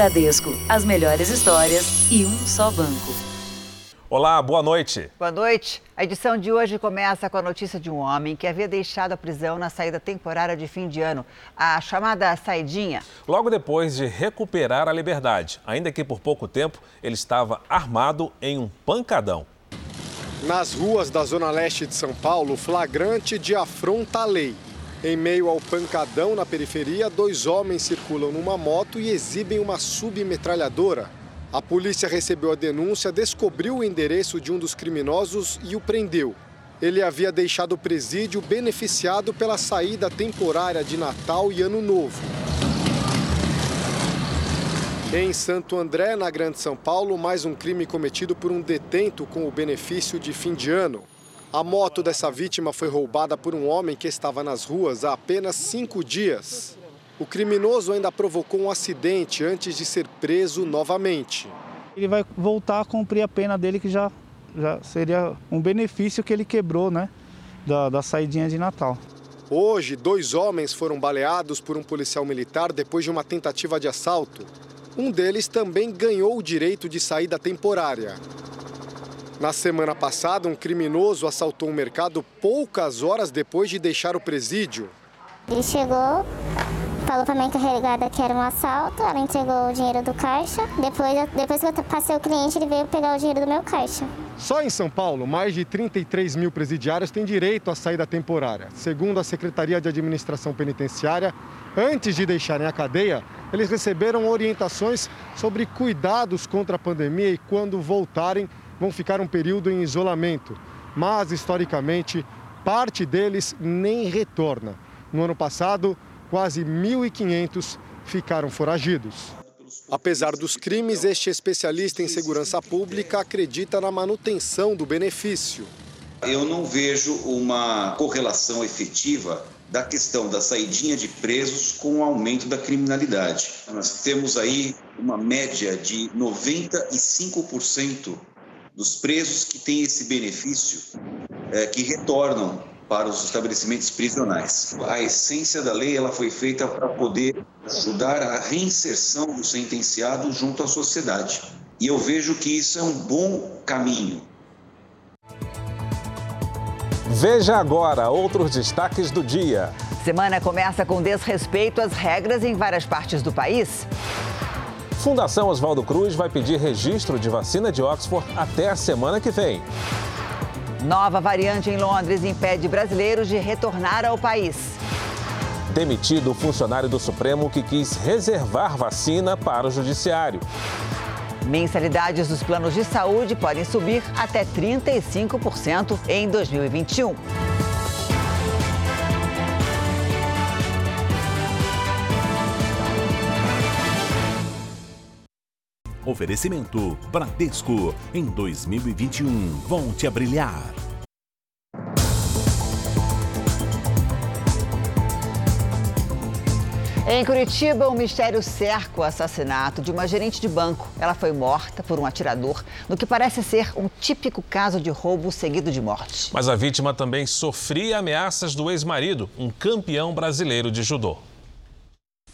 Bradesco, as melhores histórias e um só banco. Olá, boa noite. Boa noite. A edição de hoje começa com a notícia de um homem que havia deixado a prisão na saída temporária de fim de ano, a chamada saidinha. Logo depois de recuperar a liberdade, ainda que por pouco tempo, ele estava armado em um pancadão. Nas ruas da zona leste de São Paulo, flagrante de afronta à lei. Em meio ao pancadão na periferia, dois homens circulam numa moto e exibem uma submetralhadora. A polícia recebeu a denúncia, descobriu o endereço de um dos criminosos e o prendeu. Ele havia deixado o presídio beneficiado pela saída temporária de Natal e Ano Novo. Em Santo André, na Grande São Paulo, mais um crime cometido por um detento com o benefício de fim de ano. A moto dessa vítima foi roubada por um homem que estava nas ruas há apenas cinco dias. O criminoso ainda provocou um acidente antes de ser preso novamente. Ele vai voltar a cumprir a pena dele, que já, já seria um benefício que ele quebrou, né? Da, da saidinha de Natal. Hoje, dois homens foram baleados por um policial militar depois de uma tentativa de assalto. Um deles também ganhou o direito de saída temporária. Na semana passada, um criminoso assaltou um mercado poucas horas depois de deixar o presídio. Ele chegou, falou para minha encarregada que era um assalto, ela entregou o dinheiro do caixa. Depois, depois que eu passei o cliente, ele veio pegar o dinheiro do meu caixa. Só em São Paulo, mais de 33 mil presidiários têm direito à saída temporária. Segundo a Secretaria de Administração Penitenciária, antes de deixarem a cadeia, eles receberam orientações sobre cuidados contra a pandemia e quando voltarem vão ficar um período em isolamento. Mas, historicamente, parte deles nem retorna. No ano passado, quase 1.500 ficaram foragidos. Apesar dos crimes, este especialista em segurança pública acredita na manutenção do benefício. Eu não vejo uma correlação efetiva da questão da saidinha de presos com o aumento da criminalidade. Nós temos aí uma média de 95% dos presos que têm esse benefício é, que retornam para os estabelecimentos prisionais. A essência da lei ela foi feita para poder ajudar a reinserção do sentenciado junto à sociedade. E eu vejo que isso é um bom caminho. Veja agora outros destaques do dia. Semana começa com desrespeito às regras em várias partes do país. Fundação Oswaldo Cruz vai pedir registro de vacina de Oxford até a semana que vem. Nova variante em Londres impede brasileiros de retornar ao país. Demitido o funcionário do Supremo que quis reservar vacina para o Judiciário. Mensalidades dos planos de saúde podem subir até 35% em 2021. Oferecimento Bradesco. Em 2021, volte a brilhar. Em Curitiba, o mistério cerca o assassinato de uma gerente de banco. Ela foi morta por um atirador, no que parece ser um típico caso de roubo seguido de morte. Mas a vítima também sofria ameaças do ex-marido, um campeão brasileiro de judô.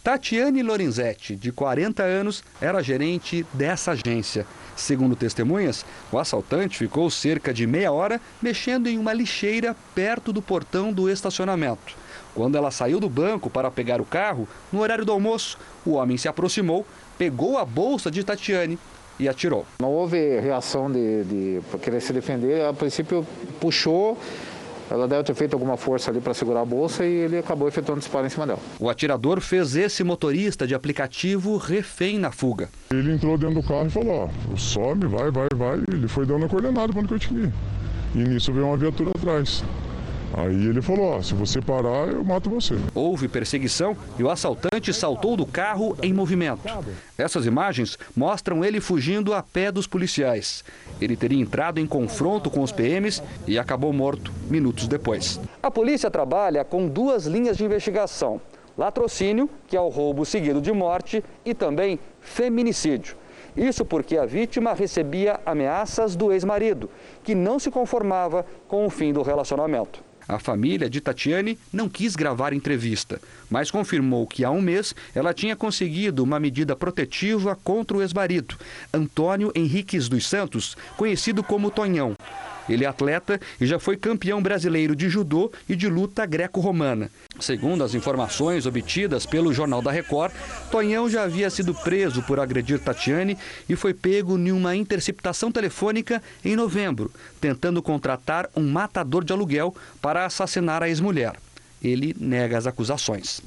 Tatiane Lorenzetti, de 40 anos, era gerente dessa agência. Segundo testemunhas, o assaltante ficou cerca de meia hora mexendo em uma lixeira perto do portão do estacionamento. Quando ela saiu do banco para pegar o carro, no horário do almoço, o homem se aproximou, pegou a bolsa de Tatiane e atirou. Não houve reação de, de querer se defender. A princípio, puxou ela deve ter feito alguma força ali para segurar a bolsa e ele acabou efetuando disparo em cima dela. O atirador fez esse motorista de aplicativo refém na fuga. Ele entrou dentro do carro e falou: ó, some, vai, vai, vai. Ele foi dando a coordenada onde eu tinha. E nisso veio uma viatura atrás. Aí ele falou: se você parar, eu mato você. Houve perseguição e o assaltante saltou do carro em movimento. Essas imagens mostram ele fugindo a pé dos policiais. Ele teria entrado em confronto com os PMs e acabou morto minutos depois. A polícia trabalha com duas linhas de investigação: latrocínio, que é o roubo seguido de morte, e também feminicídio. Isso porque a vítima recebia ameaças do ex-marido, que não se conformava com o fim do relacionamento. A família de Tatiane não quis gravar entrevista, mas confirmou que há um mês ela tinha conseguido uma medida protetiva contra o ex-marido, Antônio Henriques dos Santos, conhecido como Tonhão. Ele é atleta e já foi campeão brasileiro de judô e de luta greco-romana. Segundo as informações obtidas pelo Jornal da Record, Tonhão já havia sido preso por agredir Tatiane e foi pego em uma interceptação telefônica em novembro, tentando contratar um matador de aluguel para assassinar a ex-mulher. Ele nega as acusações.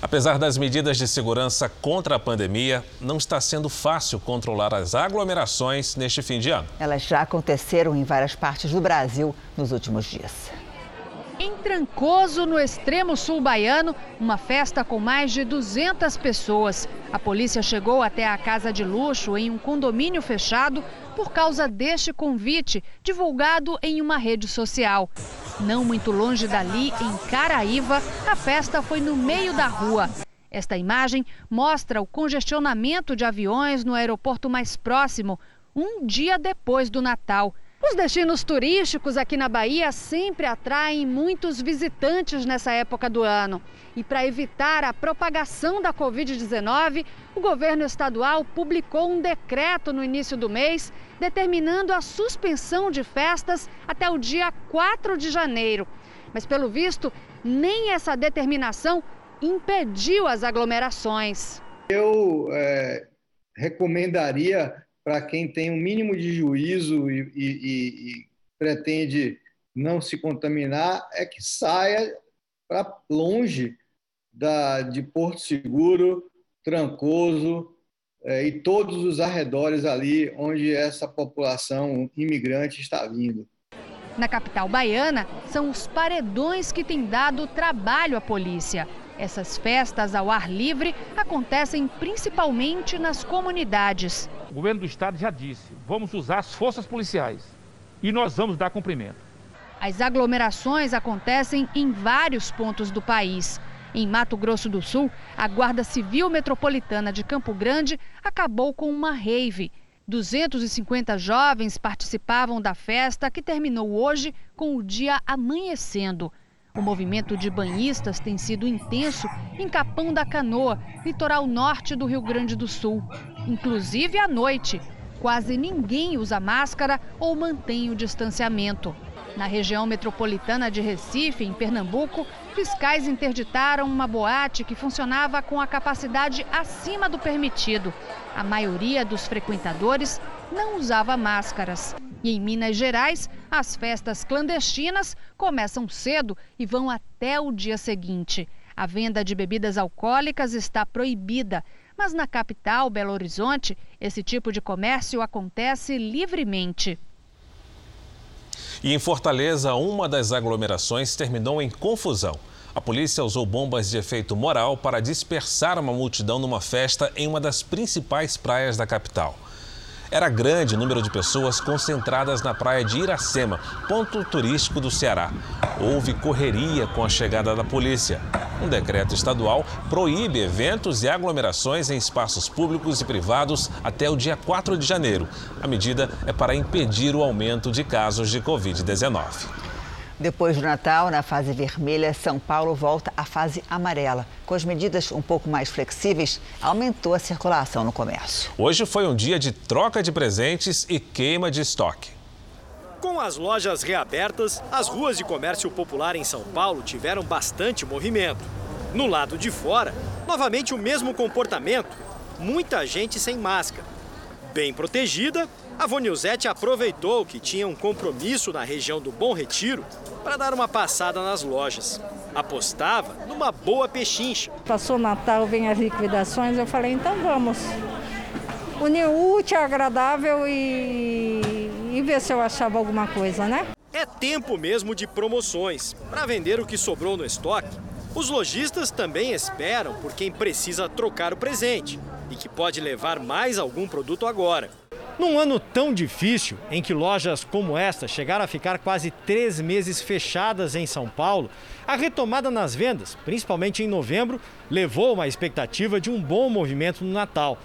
Apesar das medidas de segurança contra a pandemia, não está sendo fácil controlar as aglomerações neste fim de ano. Elas já aconteceram em várias partes do Brasil nos últimos dias. Em Trancoso, no extremo sul baiano, uma festa com mais de 200 pessoas. A polícia chegou até a casa de luxo em um condomínio fechado por causa deste convite divulgado em uma rede social. Não muito longe dali, em Caraíva, a festa foi no meio da rua. Esta imagem mostra o congestionamento de aviões no aeroporto mais próximo, um dia depois do Natal. Os destinos turísticos aqui na Bahia sempre atraem muitos visitantes nessa época do ano. E para evitar a propagação da Covid-19, o governo estadual publicou um decreto no início do mês determinando a suspensão de festas até o dia 4 de janeiro. Mas, pelo visto, nem essa determinação impediu as aglomerações. Eu é, recomendaria para quem tem um mínimo de juízo e, e, e, pretende não se contaminar, é que saia para longe da, de Porto Seguro, Trancoso é, e todos os arredores ali onde essa população imigrante está vindo. Na capital baiana, são os paredões que têm dado trabalho à polícia. Essas festas ao ar livre acontecem principalmente nas comunidades. O governo do estado já disse: vamos usar as forças policiais e nós vamos dar cumprimento. As aglomerações acontecem em vários pontos do país. Em Mato Grosso do Sul, a Guarda Civil Metropolitana de Campo Grande acabou com uma rave. 250 jovens participavam da festa que terminou hoje com o dia amanhecendo. O movimento de banhistas tem sido intenso em Capão da Canoa, litoral norte do Rio Grande do Sul. Inclusive à noite. Quase ninguém usa máscara ou mantém o distanciamento. Na região metropolitana de Recife, em Pernambuco, fiscais interditaram uma boate que funcionava com a capacidade acima do permitido. A maioria dos frequentadores não usava máscaras. E em Minas Gerais, as festas clandestinas começam cedo e vão até o dia seguinte. A venda de bebidas alcoólicas está proibida, mas na capital, Belo Horizonte, esse tipo de comércio acontece livremente. E em Fortaleza, uma das aglomerações terminou em confusão. A polícia usou bombas de efeito moral para dispersar uma multidão numa festa em uma das principais praias da capital. Era grande o número de pessoas concentradas na praia de Iracema, ponto turístico do Ceará. Houve correria com a chegada da polícia. Um decreto estadual proíbe eventos e aglomerações em espaços públicos e privados até o dia 4 de janeiro. A medida é para impedir o aumento de casos de Covid-19. Depois do Natal, na fase vermelha, São Paulo volta à fase amarela. Com as medidas um pouco mais flexíveis, aumentou a circulação no comércio. Hoje foi um dia de troca de presentes e queima de estoque. Com as lojas reabertas, as ruas de comércio popular em São Paulo tiveram bastante movimento. No lado de fora, novamente o mesmo comportamento. Muita gente sem máscara. Bem protegida, a Vonilzete aproveitou que tinha um compromisso na região do Bom Retiro para dar uma passada nas lojas. Apostava numa boa pechincha. Passou Natal, vem as liquidações, eu falei, então vamos. Unir útil, agradável e, e ver se eu achava alguma coisa, né? É tempo mesmo de promoções. Para vender o que sobrou no estoque, os lojistas também esperam por quem precisa trocar o presente e que pode levar mais algum produto agora. Num ano tão difícil, em que lojas como esta chegaram a ficar quase três meses fechadas em São Paulo, a retomada nas vendas, principalmente em novembro, levou uma expectativa de um bom movimento no Natal.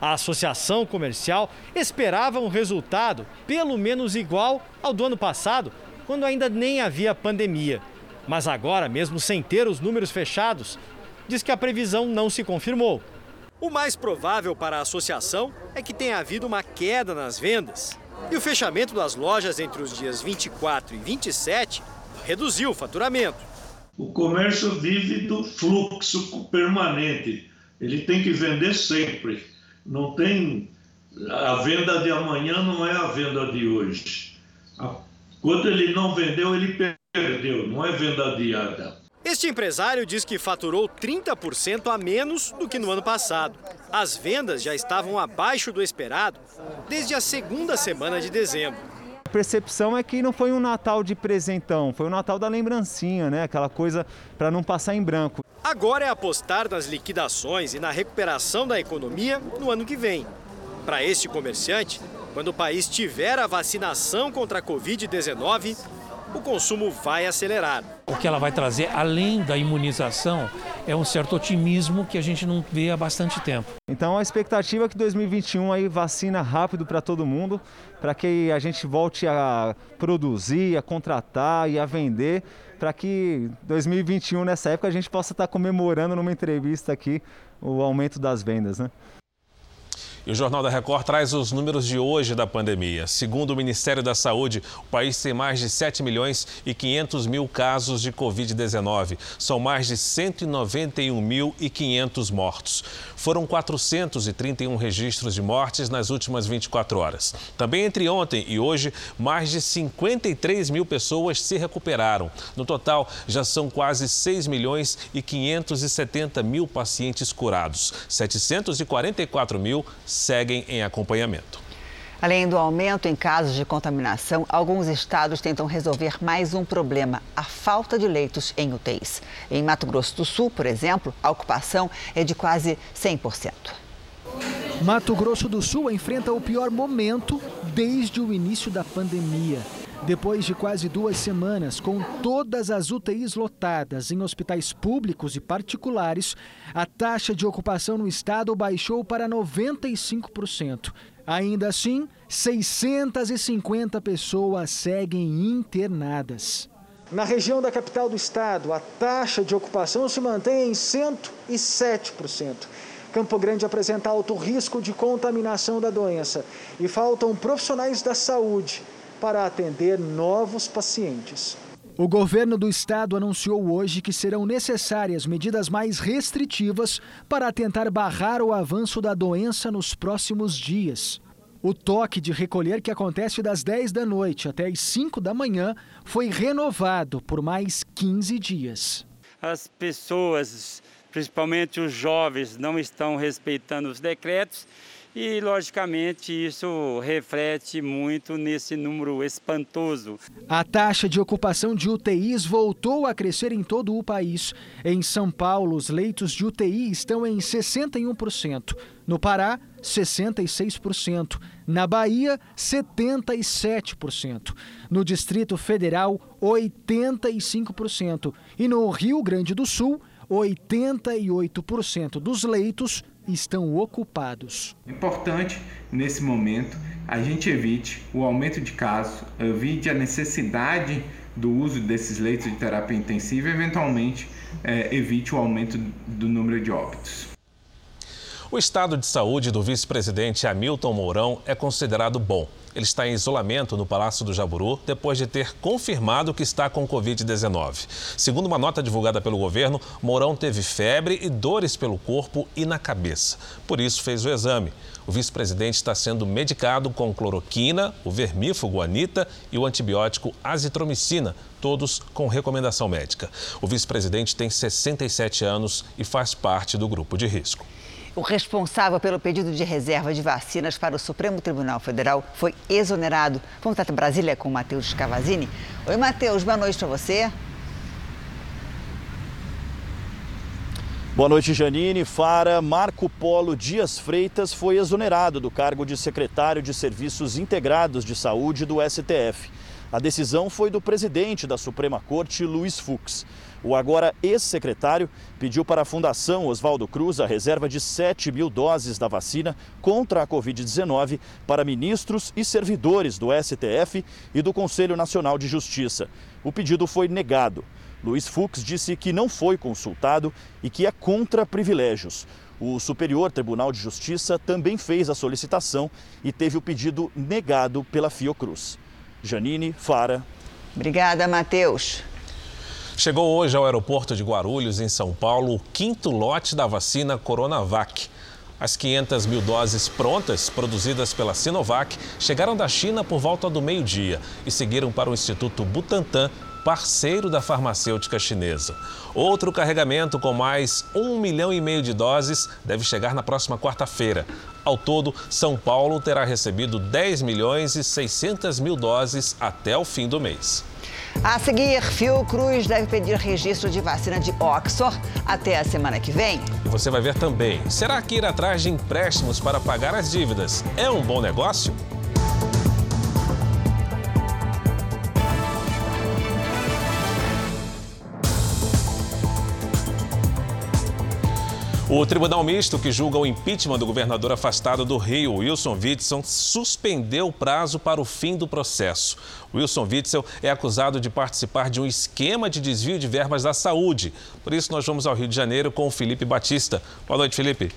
A associação comercial esperava um resultado pelo menos igual ao do ano passado, quando ainda nem havia pandemia. Mas agora, mesmo sem ter os números fechados, diz que a previsão não se confirmou. O mais provável para a associação é que tenha havido uma queda nas vendas. E o fechamento das lojas entre os dias 24 e 27 reduziu o faturamento. O comércio vive do fluxo permanente. Ele tem que vender sempre. Não tem a venda de amanhã não é a venda de hoje. Quando ele não vendeu, ele perdeu, não é venda adiada. Este empresário diz que faturou 30% a menos do que no ano passado. As vendas já estavam abaixo do esperado desde a segunda semana de dezembro. A percepção é que não foi um Natal de presentão, foi um Natal da lembrancinha, né? Aquela coisa para não passar em branco. Agora é apostar nas liquidações e na recuperação da economia no ano que vem. Para este comerciante, quando o país tiver a vacinação contra a Covid-19, o consumo vai acelerar. O que ela vai trazer, além da imunização, é um certo otimismo que a gente não vê há bastante tempo. Então a expectativa é que 2021 aí vacina rápido para todo mundo, para que a gente volte a produzir, a contratar e a vender, para que 2021 nessa época a gente possa estar comemorando numa entrevista aqui o aumento das vendas, né? E o Jornal da Record traz os números de hoje da pandemia. Segundo o Ministério da Saúde, o país tem mais de 7 milhões e 500 mil casos de Covid-19. São mais de 191.500 mortos. Foram 431 registros de mortes nas últimas 24 horas. Também entre ontem e hoje, mais de 53 mil pessoas se recuperaram. No total, já são quase 6 milhões e 570 mil pacientes curados. 744 mil seguem em acompanhamento. Além do aumento em casos de contaminação, alguns estados tentam resolver mais um problema: a falta de leitos em UTIs. Em Mato Grosso do Sul, por exemplo, a ocupação é de quase 100%. Mato Grosso do Sul enfrenta o pior momento desde o início da pandemia. Depois de quase duas semanas, com todas as UTIs lotadas em hospitais públicos e particulares, a taxa de ocupação no estado baixou para 95%. Ainda assim, 650 pessoas seguem internadas. Na região da capital do estado, a taxa de ocupação se mantém em 107%. Campo Grande apresenta alto risco de contaminação da doença e faltam profissionais da saúde para atender novos pacientes. O governo do estado anunciou hoje que serão necessárias medidas mais restritivas para tentar barrar o avanço da doença nos próximos dias. O toque de recolher, que acontece das 10 da noite até as 5 da manhã, foi renovado por mais 15 dias. As pessoas, principalmente os jovens, não estão respeitando os decretos e, logicamente, isso reflete muito nesse número espantoso. A taxa de ocupação de UTIs voltou a crescer em todo o país. Em São Paulo, os leitos de UTI estão em 61%. No Pará, 66%. Na Bahia, 77%. No Distrito Federal, 85%. E no Rio Grande do Sul, 88% dos leitos estão ocupados. Importante nesse momento a gente evite o aumento de casos, evite a necessidade do uso desses leitos de terapia intensiva e, eventualmente, é, evite o aumento do número de óbitos. O estado de saúde do vice-presidente Hamilton Mourão é considerado bom. Ele está em isolamento no Palácio do Jaburu depois de ter confirmado que está com Covid-19. Segundo uma nota divulgada pelo governo, Mourão teve febre e dores pelo corpo e na cabeça. Por isso, fez o exame. O vice-presidente está sendo medicado com cloroquina, o vermífugo Anita e o antibiótico azitromicina, todos com recomendação médica. O vice-presidente tem 67 anos e faz parte do grupo de risco. O responsável pelo pedido de reserva de vacinas para o Supremo Tribunal Federal foi exonerado. Vamos até Brasília com o Matheus Cavazini. Oi, Matheus, boa noite para você. Boa noite, Janine. Fara Marco Polo Dias Freitas foi exonerado do cargo de secretário de Serviços Integrados de Saúde do STF. A decisão foi do presidente da Suprema Corte, Luiz Fux. O agora ex-secretário pediu para a Fundação Oswaldo Cruz a reserva de 7 mil doses da vacina contra a Covid-19 para ministros e servidores do STF e do Conselho Nacional de Justiça. O pedido foi negado. Luiz Fux disse que não foi consultado e que é contra privilégios. O Superior Tribunal de Justiça também fez a solicitação e teve o pedido negado pela Fiocruz. Janine Fara. Obrigada, Matheus. Chegou hoje ao aeroporto de Guarulhos, em São Paulo, o quinto lote da vacina Coronavac. As 500 mil doses prontas, produzidas pela Sinovac, chegaram da China por volta do meio-dia e seguiram para o Instituto Butantan, parceiro da farmacêutica chinesa. Outro carregamento com mais um milhão e meio de doses deve chegar na próxima quarta-feira. Ao todo, São Paulo terá recebido 10 milhões e 600 mil doses até o fim do mês. A seguir, Fiocruz deve pedir registro de vacina de Oxford até a semana que vem. E você vai ver também: será que ir atrás de empréstimos para pagar as dívidas é um bom negócio? O Tribunal Misto, que julga o impeachment do governador afastado do Rio, Wilson Witzel, suspendeu o prazo para o fim do processo. Wilson Witzel é acusado de participar de um esquema de desvio de verbas da saúde. Por isso, nós vamos ao Rio de Janeiro com o Felipe Batista. Boa noite, Felipe.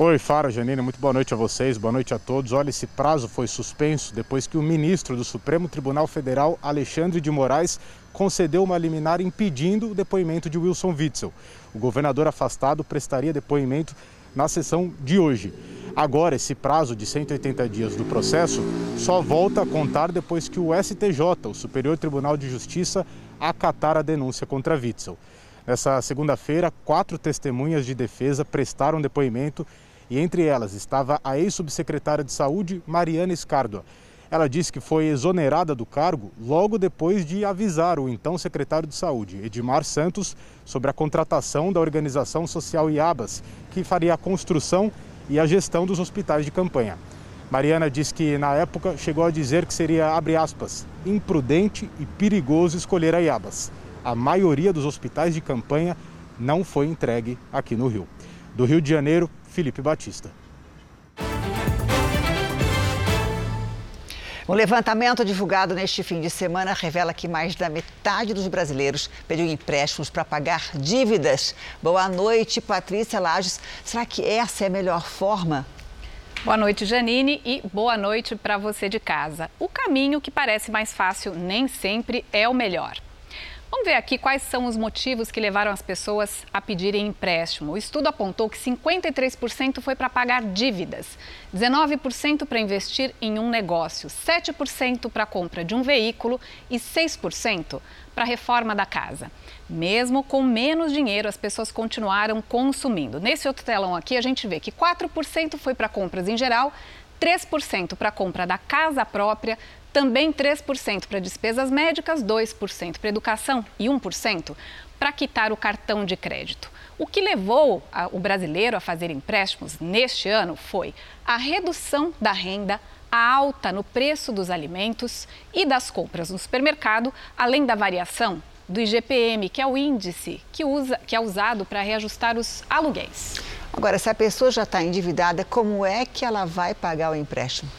Oi, Fara, Janine, muito boa noite a vocês, boa noite a todos. Olha, esse prazo foi suspenso depois que o ministro do Supremo Tribunal Federal, Alexandre de Moraes, concedeu uma liminar impedindo o depoimento de Wilson Witzel. O governador afastado prestaria depoimento na sessão de hoje. Agora, esse prazo de 180 dias do processo só volta a contar depois que o STJ, o Superior Tribunal de Justiça, acatar a denúncia contra Witzel. Nessa segunda-feira, quatro testemunhas de defesa prestaram depoimento e entre elas estava a ex-subsecretária de Saúde, Mariana Escárdua. Ela disse que foi exonerada do cargo logo depois de avisar o então secretário de Saúde, Edmar Santos, sobre a contratação da organização social IABAS, que faria a construção e a gestão dos hospitais de campanha. Mariana disse que na época chegou a dizer que seria, abre aspas, imprudente e perigoso escolher a IABAS. A maioria dos hospitais de campanha não foi entregue aqui no Rio. Do Rio de Janeiro, Felipe Batista. Um levantamento divulgado neste fim de semana revela que mais da metade dos brasileiros pediu empréstimos para pagar dívidas. Boa noite, Patrícia Lages. Será que essa é a melhor forma? Boa noite, Janine, e boa noite para você de casa. O caminho que parece mais fácil nem sempre é o melhor. Vamos ver aqui quais são os motivos que levaram as pessoas a pedirem empréstimo. O estudo apontou que 53% foi para pagar dívidas, 19% para investir em um negócio, 7% para a compra de um veículo e 6% para a reforma da casa. Mesmo com menos dinheiro, as pessoas continuaram consumindo. Nesse outro telão aqui, a gente vê que 4% foi para compras em geral, 3% para a compra da casa própria, também 3% para despesas médicas, 2% para educação e 1% para quitar o cartão de crédito. O que levou a, o brasileiro a fazer empréstimos neste ano foi a redução da renda, a alta no preço dos alimentos e das compras no supermercado, além da variação do IGPM, que é o índice que, usa, que é usado para reajustar os aluguéis. Agora, se a pessoa já está endividada, como é que ela vai pagar o empréstimo?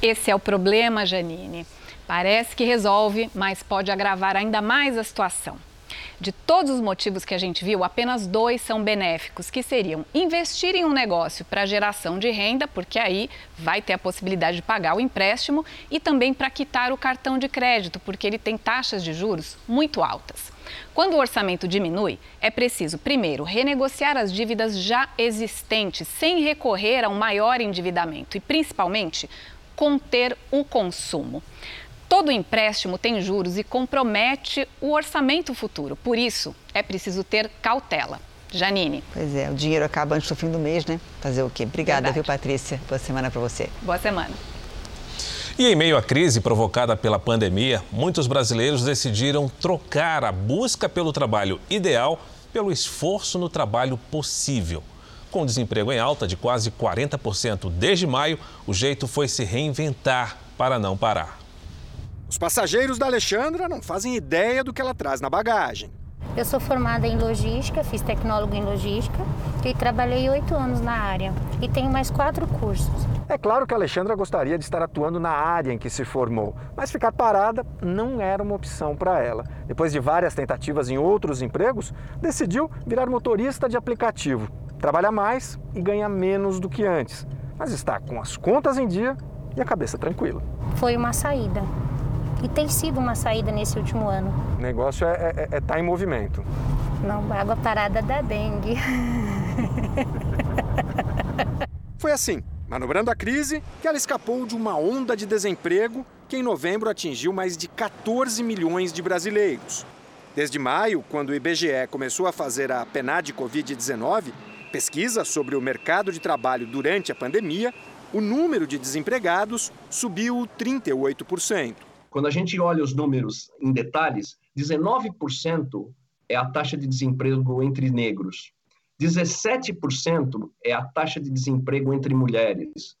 Esse é o problema, Janine. Parece que resolve, mas pode agravar ainda mais a situação. De todos os motivos que a gente viu, apenas dois são benéficos, que seriam investir em um negócio para geração de renda, porque aí vai ter a possibilidade de pagar o empréstimo, e também para quitar o cartão de crédito, porque ele tem taxas de juros muito altas. Quando o orçamento diminui, é preciso, primeiro, renegociar as dívidas já existentes, sem recorrer a um maior endividamento, e principalmente conter o consumo. Todo empréstimo tem juros e compromete o orçamento futuro. Por isso, é preciso ter cautela. Janine. Pois é, o dinheiro acaba antes do fim do mês, né? Fazer o quê? Obrigada, Verdade. viu, Patrícia? Boa semana para você. Boa semana. E em meio à crise provocada pela pandemia, muitos brasileiros decidiram trocar a busca pelo trabalho ideal pelo esforço no trabalho possível. Com desemprego em alta de quase 40% desde maio, o jeito foi se reinventar para não parar. Os passageiros da Alexandra não fazem ideia do que ela traz na bagagem. Eu sou formada em logística, fiz tecnólogo em logística e trabalhei oito anos na área e tenho mais quatro cursos. É claro que a Alexandra gostaria de estar atuando na área em que se formou, mas ficar parada não era uma opção para ela. Depois de várias tentativas em outros empregos, decidiu virar motorista de aplicativo. Trabalha mais e ganha menos do que antes, mas está com as contas em dia e a cabeça tranquila. Foi uma saída. E tem sido uma saída nesse último ano. O negócio é estar é, é tá em movimento. Não, água parada da dengue. Foi assim, manobrando a crise, que ela escapou de uma onda de desemprego que em novembro atingiu mais de 14 milhões de brasileiros. Desde maio, quando o IBGE começou a fazer a PNAD Covid-19, pesquisa sobre o mercado de trabalho durante a pandemia, o número de desempregados subiu 38%. Quando a gente olha os números em detalhes, 19% é a taxa de desemprego entre negros, 17% é a taxa de desemprego entre mulheres,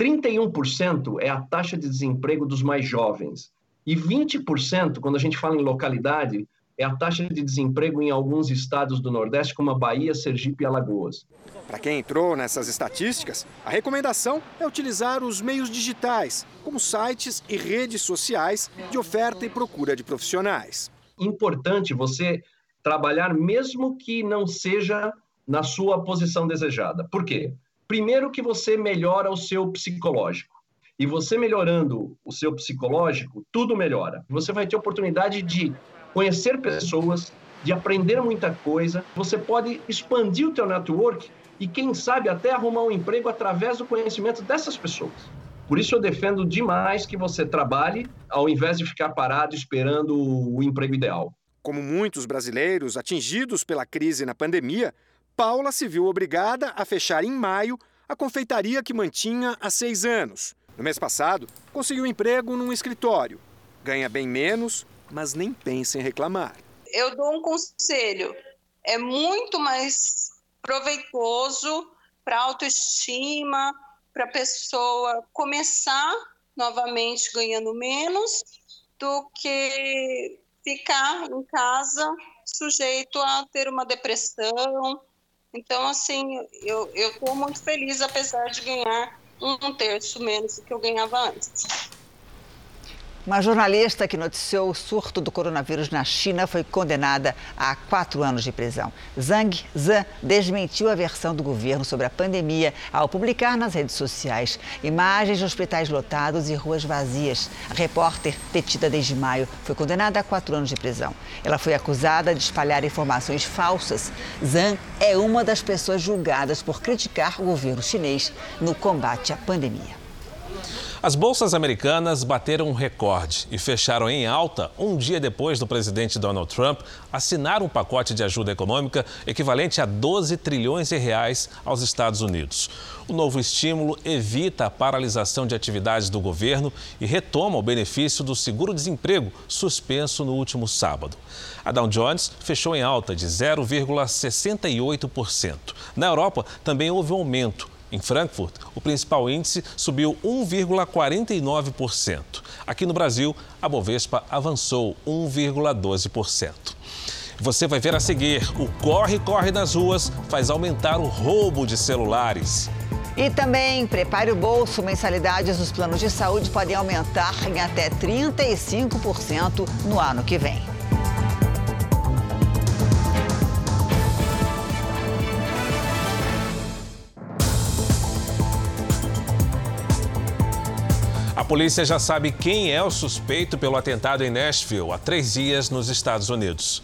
31% é a taxa de desemprego dos mais jovens, e 20%, quando a gente fala em localidade, é a taxa de desemprego em alguns estados do Nordeste, como a Bahia, Sergipe e Alagoas. Para quem entrou nessas estatísticas, a recomendação é utilizar os meios digitais, como sites e redes sociais de oferta e procura de profissionais. Importante você trabalhar mesmo que não seja na sua posição desejada. Por quê? Primeiro que você melhora o seu psicológico. E você melhorando o seu psicológico, tudo melhora. Você vai ter oportunidade de conhecer pessoas, de aprender muita coisa. Você pode expandir o teu network e quem sabe até arrumar um emprego através do conhecimento dessas pessoas. Por isso eu defendo demais que você trabalhe ao invés de ficar parado esperando o emprego ideal. Como muitos brasileiros atingidos pela crise na pandemia, Paula se viu obrigada a fechar em maio a confeitaria que mantinha há seis anos. No mês passado, conseguiu emprego num escritório. Ganha bem menos, mas nem pensa em reclamar. Eu dou um conselho: é muito mais proveitoso para a autoestima, para a pessoa começar novamente ganhando menos do que ficar em casa sujeito a ter uma depressão. Então, assim, eu estou muito feliz, apesar de ganhar um terço menos do que eu ganhava antes. Uma jornalista que noticiou o surto do coronavírus na China foi condenada a quatro anos de prisão. Zhang Zhan desmentiu a versão do governo sobre a pandemia ao publicar nas redes sociais imagens de hospitais lotados e ruas vazias. A repórter, detida desde maio, foi condenada a quatro anos de prisão. Ela foi acusada de espalhar informações falsas. Zhang é uma das pessoas julgadas por criticar o governo chinês no combate à pandemia. As bolsas americanas bateram um recorde e fecharam em alta um dia depois do presidente Donald Trump assinar um pacote de ajuda econômica equivalente a 12 trilhões de reais aos Estados Unidos. O novo estímulo evita a paralisação de atividades do governo e retoma o benefício do seguro-desemprego suspenso no último sábado. A Dow Jones fechou em alta de 0,68%. Na Europa também houve um aumento em Frankfurt, o principal índice subiu 1,49%. Aqui no Brasil, a Bovespa avançou 1,12%. Você vai ver a seguir: o corre-corre nas ruas faz aumentar o roubo de celulares. E também prepare o bolso. Mensalidades dos planos de saúde podem aumentar em até 35% no ano que vem. Polícia já sabe quem é o suspeito pelo atentado em Nashville há três dias nos Estados Unidos.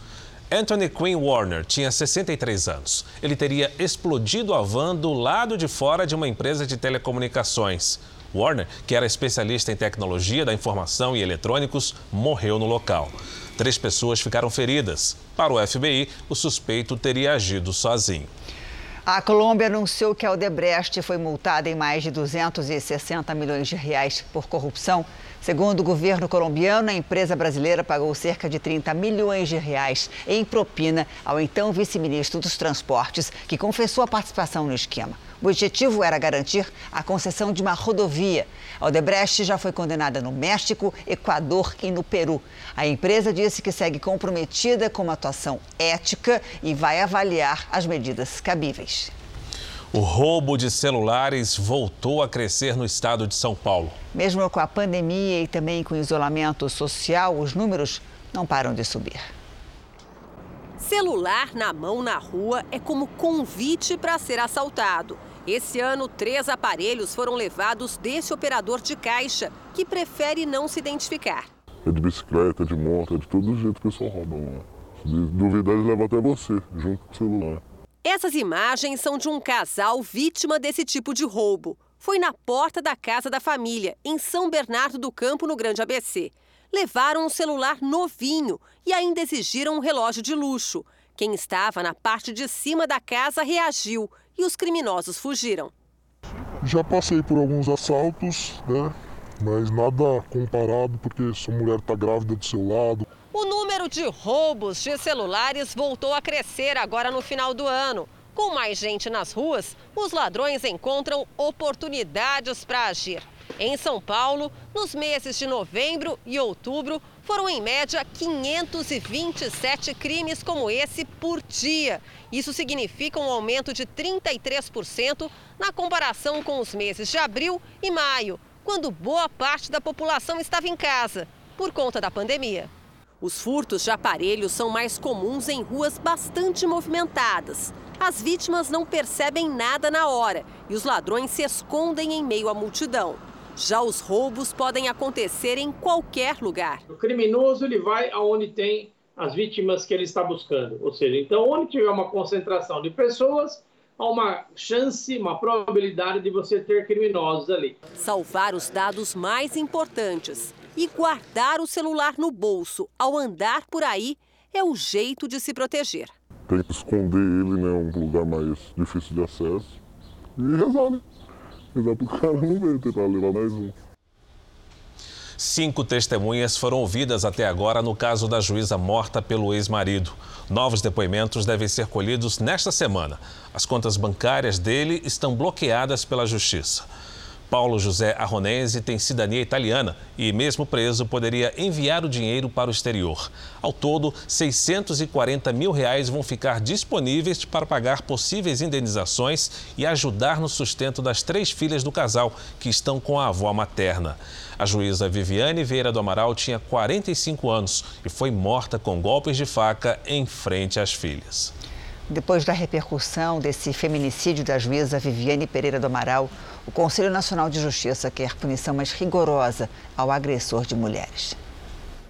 Anthony Quinn Warner tinha 63 anos. Ele teria explodido a van do lado de fora de uma empresa de telecomunicações. Warner, que era especialista em tecnologia da informação e eletrônicos, morreu no local. Três pessoas ficaram feridas. Para o FBI, o suspeito teria agido sozinho. A Colômbia anunciou que a Odebrecht foi multada em mais de 260 milhões de reais por corrupção. Segundo o governo colombiano, a empresa brasileira pagou cerca de 30 milhões de reais em propina ao então vice-ministro dos Transportes, que confessou a participação no esquema. O objetivo era garantir a concessão de uma rodovia. A Odebrecht já foi condenada no México, Equador e no Peru. A empresa disse que segue comprometida com uma atuação ética e vai avaliar as medidas cabíveis. O roubo de celulares voltou a crescer no estado de São Paulo. Mesmo com a pandemia e também com o isolamento social, os números não param de subir. Celular na mão na rua é como convite para ser assaltado. Esse ano, três aparelhos foram levados desse operador de caixa, que prefere não se identificar. É de bicicleta, de moto, é de todo jeito que o pessoal rouba. Mano. Se duvidar, ele leva até você, junto com o celular. Essas imagens são de um casal vítima desse tipo de roubo. Foi na porta da casa da família, em São Bernardo do Campo, no Grande ABC. Levaram um celular novinho e ainda exigiram um relógio de luxo. Quem estava na parte de cima da casa reagiu e os criminosos fugiram. Já passei por alguns assaltos, né? Mas nada comparado, porque sua mulher está grávida do seu lado. O número de roubos de celulares voltou a crescer agora no final do ano. Com mais gente nas ruas, os ladrões encontram oportunidades para agir. Em São Paulo, nos meses de novembro e outubro, foram em média 527 crimes como esse por dia. Isso significa um aumento de 33% na comparação com os meses de abril e maio, quando boa parte da população estava em casa, por conta da pandemia. Os furtos de aparelhos são mais comuns em ruas bastante movimentadas. As vítimas não percebem nada na hora e os ladrões se escondem em meio à multidão. Já os roubos podem acontecer em qualquer lugar. O criminoso ele vai aonde tem as vítimas que ele está buscando, ou seja, então onde tiver uma concentração de pessoas, há uma chance, uma probabilidade de você ter criminosos ali. Salvar os dados mais importantes e guardar o celular no bolso ao andar por aí é o jeito de se proteger. Tem que esconder ele, né, um lugar mais difícil de acesso. E rezar, né? Cinco testemunhas foram ouvidas até agora no caso da juíza morta pelo ex-marido. Novos depoimentos devem ser colhidos nesta semana. As contas bancárias dele estão bloqueadas pela justiça. Paulo José Arronese tem cidadania italiana e, mesmo preso, poderia enviar o dinheiro para o exterior. Ao todo, 640 mil reais vão ficar disponíveis para pagar possíveis indenizações e ajudar no sustento das três filhas do casal, que estão com a avó materna. A juíza Viviane Vieira do Amaral tinha 45 anos e foi morta com golpes de faca em frente às filhas. Depois da repercussão desse feminicídio da juíza Viviane Pereira do Amaral, o Conselho Nacional de Justiça quer punição mais rigorosa ao agressor de mulheres.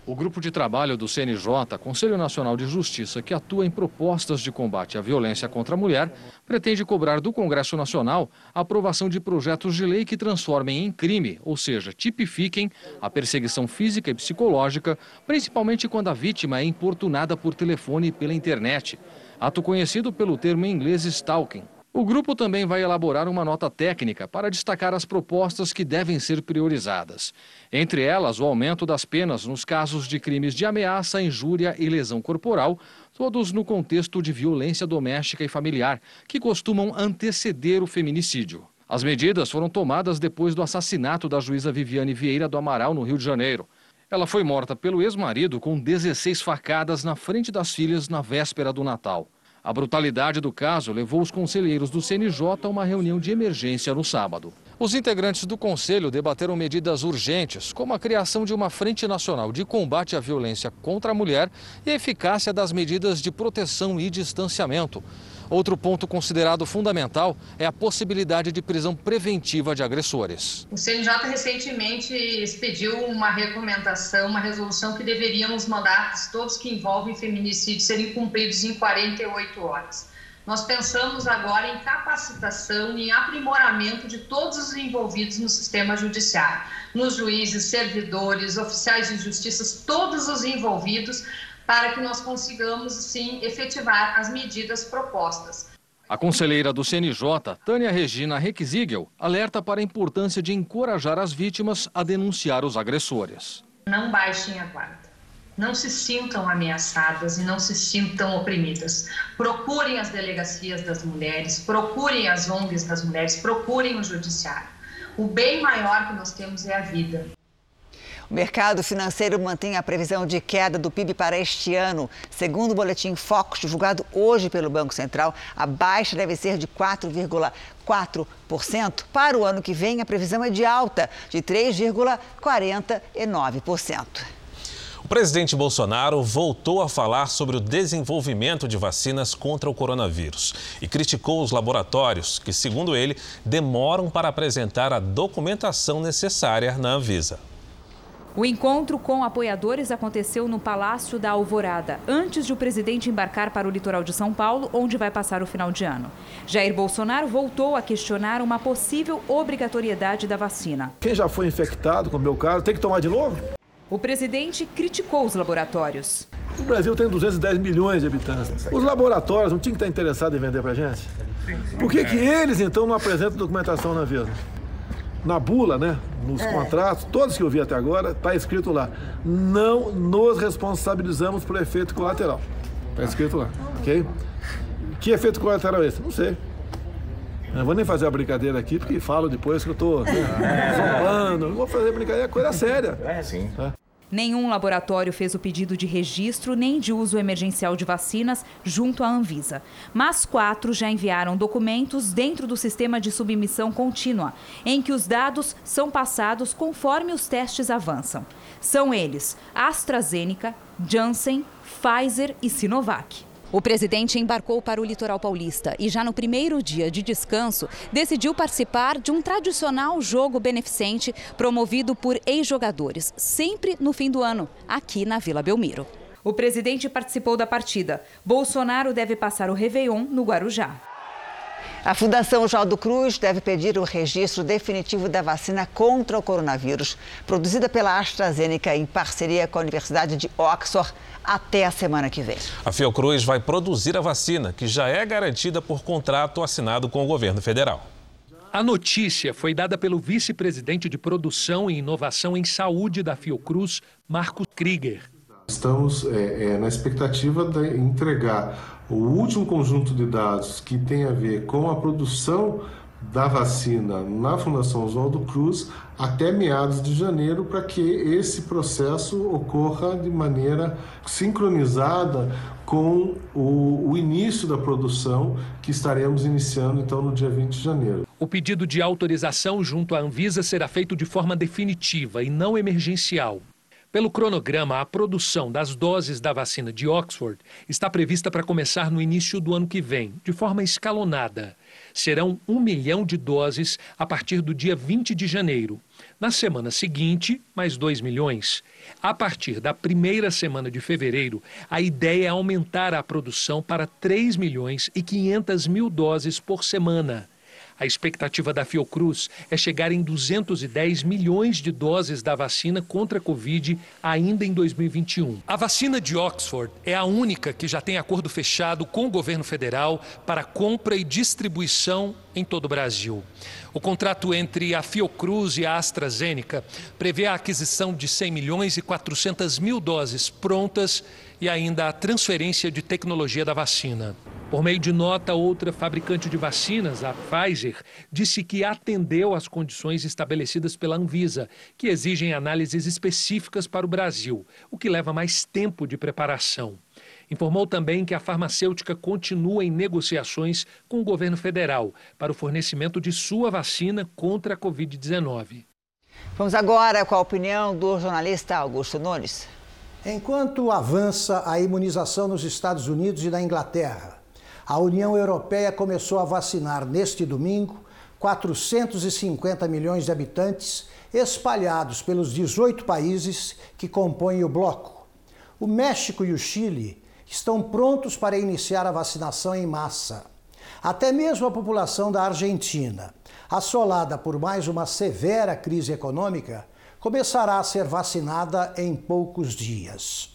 O grupo de trabalho do CNJ, Conselho Nacional de Justiça, que atua em propostas de combate à violência contra a mulher, pretende cobrar do Congresso Nacional a aprovação de projetos de lei que transformem em crime, ou seja, tipifiquem a perseguição física e psicológica, principalmente quando a vítima é importunada por telefone e pela internet. Ato conhecido pelo termo em inglês stalking. O grupo também vai elaborar uma nota técnica para destacar as propostas que devem ser priorizadas. Entre elas, o aumento das penas nos casos de crimes de ameaça, injúria e lesão corporal, todos no contexto de violência doméstica e familiar, que costumam anteceder o feminicídio. As medidas foram tomadas depois do assassinato da juíza Viviane Vieira do Amaral, no Rio de Janeiro. Ela foi morta pelo ex-marido com 16 facadas na frente das filhas na véspera do Natal. A brutalidade do caso levou os conselheiros do CNJ a uma reunião de emergência no sábado. Os integrantes do conselho debateram medidas urgentes, como a criação de uma Frente Nacional de Combate à Violência contra a Mulher e a eficácia das medidas de proteção e distanciamento. Outro ponto considerado fundamental é a possibilidade de prisão preventiva de agressores. O CNJ recentemente expediu uma recomendação, uma resolução que deveriam os mandatos todos que envolvem feminicídio serem cumpridos em 48 horas. Nós pensamos agora em capacitação e aprimoramento de todos os envolvidos no sistema judiciário, nos juízes, servidores, oficiais de justiça, todos os envolvidos, para que nós consigamos, sim, efetivar as medidas propostas. A conselheira do CNJ, Tânia Regina Requisíguel, alerta para a importância de encorajar as vítimas a denunciar os agressores. Não baixem a guarda. Não se sintam ameaçadas e não se sintam oprimidas. Procurem as delegacias das mulheres, procurem as ONGs das mulheres, procurem o judiciário. O bem maior que nós temos é a vida. O mercado financeiro mantém a previsão de queda do PIB para este ano. Segundo o boletim Focus, divulgado hoje pelo Banco Central, a baixa deve ser de 4,4%. Para o ano que vem, a previsão é de alta, de 3,49%. O presidente Bolsonaro voltou a falar sobre o desenvolvimento de vacinas contra o coronavírus e criticou os laboratórios que, segundo ele, demoram para apresentar a documentação necessária na Anvisa. O encontro com apoiadores aconteceu no Palácio da Alvorada, antes de o presidente embarcar para o litoral de São Paulo, onde vai passar o final de ano. Jair Bolsonaro voltou a questionar uma possível obrigatoriedade da vacina. Quem já foi infectado, como meu caso, tem que tomar de novo? O presidente criticou os laboratórios. O Brasil tem 210 milhões de habitantes. Os laboratórios não tinham que estar interessados em vender para gente? Por que, que eles, então, não apresentam documentação na Anvisa? Na bula, né, nos é. contratos, todos que eu vi até agora, está escrito lá: não nos responsabilizamos por efeito colateral. Está escrito lá, ok? Que efeito colateral é esse? Não sei. Não vou nem fazer a brincadeira aqui, porque falo depois que eu estou né, zombando. Não vou fazer brincadeira, é coisa séria. É, sim. É. Nenhum laboratório fez o pedido de registro nem de uso emergencial de vacinas junto à Anvisa. Mas quatro já enviaram documentos dentro do sistema de submissão contínua, em que os dados são passados conforme os testes avançam. São eles AstraZeneca, Janssen, Pfizer e Sinovac. O presidente embarcou para o litoral paulista e já no primeiro dia de descanso decidiu participar de um tradicional jogo beneficente promovido por ex-jogadores, sempre no fim do ano, aqui na Vila Belmiro. O presidente participou da partida. Bolsonaro deve passar o Réveillon no Guarujá. A Fundação Oswaldo Cruz deve pedir o registro definitivo da vacina contra o coronavírus, produzida pela AstraZeneca em parceria com a Universidade de Oxford, até a semana que vem. A Fiocruz vai produzir a vacina, que já é garantida por contrato assinado com o governo federal. A notícia foi dada pelo vice-presidente de produção e inovação em saúde da Fiocruz, Marcos Krieger. Estamos é, é, na expectativa de entregar o último conjunto de dados que tem a ver com a produção da vacina na Fundação Oswaldo Cruz até meados de janeiro para que esse processo ocorra de maneira sincronizada com o, o, início da produção que estaremos iniciando então no dia 20 de janeiro. O pedido de autorização junto à Anvisa será feito de forma definitiva e não emergencial. Pelo cronograma, a produção das doses da vacina de Oxford está prevista para começar no início do ano que vem, de forma escalonada. Serão um milhão de doses a partir do dia 20 de janeiro. Na semana seguinte, mais 2 milhões. A partir da primeira semana de fevereiro, a ideia é aumentar a produção para 3 milhões e 500 mil doses por semana. A expectativa da Fiocruz é chegar em 210 milhões de doses da vacina contra a Covid ainda em 2021. A vacina de Oxford é a única que já tem acordo fechado com o governo federal para compra e distribuição em todo o Brasil. O contrato entre a Fiocruz e a AstraZeneca prevê a aquisição de 100 milhões e 400 mil doses prontas e ainda a transferência de tecnologia da vacina. Por meio de nota, outra fabricante de vacinas, a Pfizer, disse que atendeu às condições estabelecidas pela Anvisa, que exigem análises específicas para o Brasil, o que leva mais tempo de preparação. Informou também que a farmacêutica continua em negociações com o governo federal para o fornecimento de sua vacina contra a Covid-19. Vamos agora com a opinião do jornalista Augusto Nunes. Enquanto avança a imunização nos Estados Unidos e na Inglaterra, a União Europeia começou a vacinar neste domingo 450 milhões de habitantes espalhados pelos 18 países que compõem o bloco. O México e o Chile estão prontos para iniciar a vacinação em massa. Até mesmo a população da Argentina, assolada por mais uma severa crise econômica, começará a ser vacinada em poucos dias.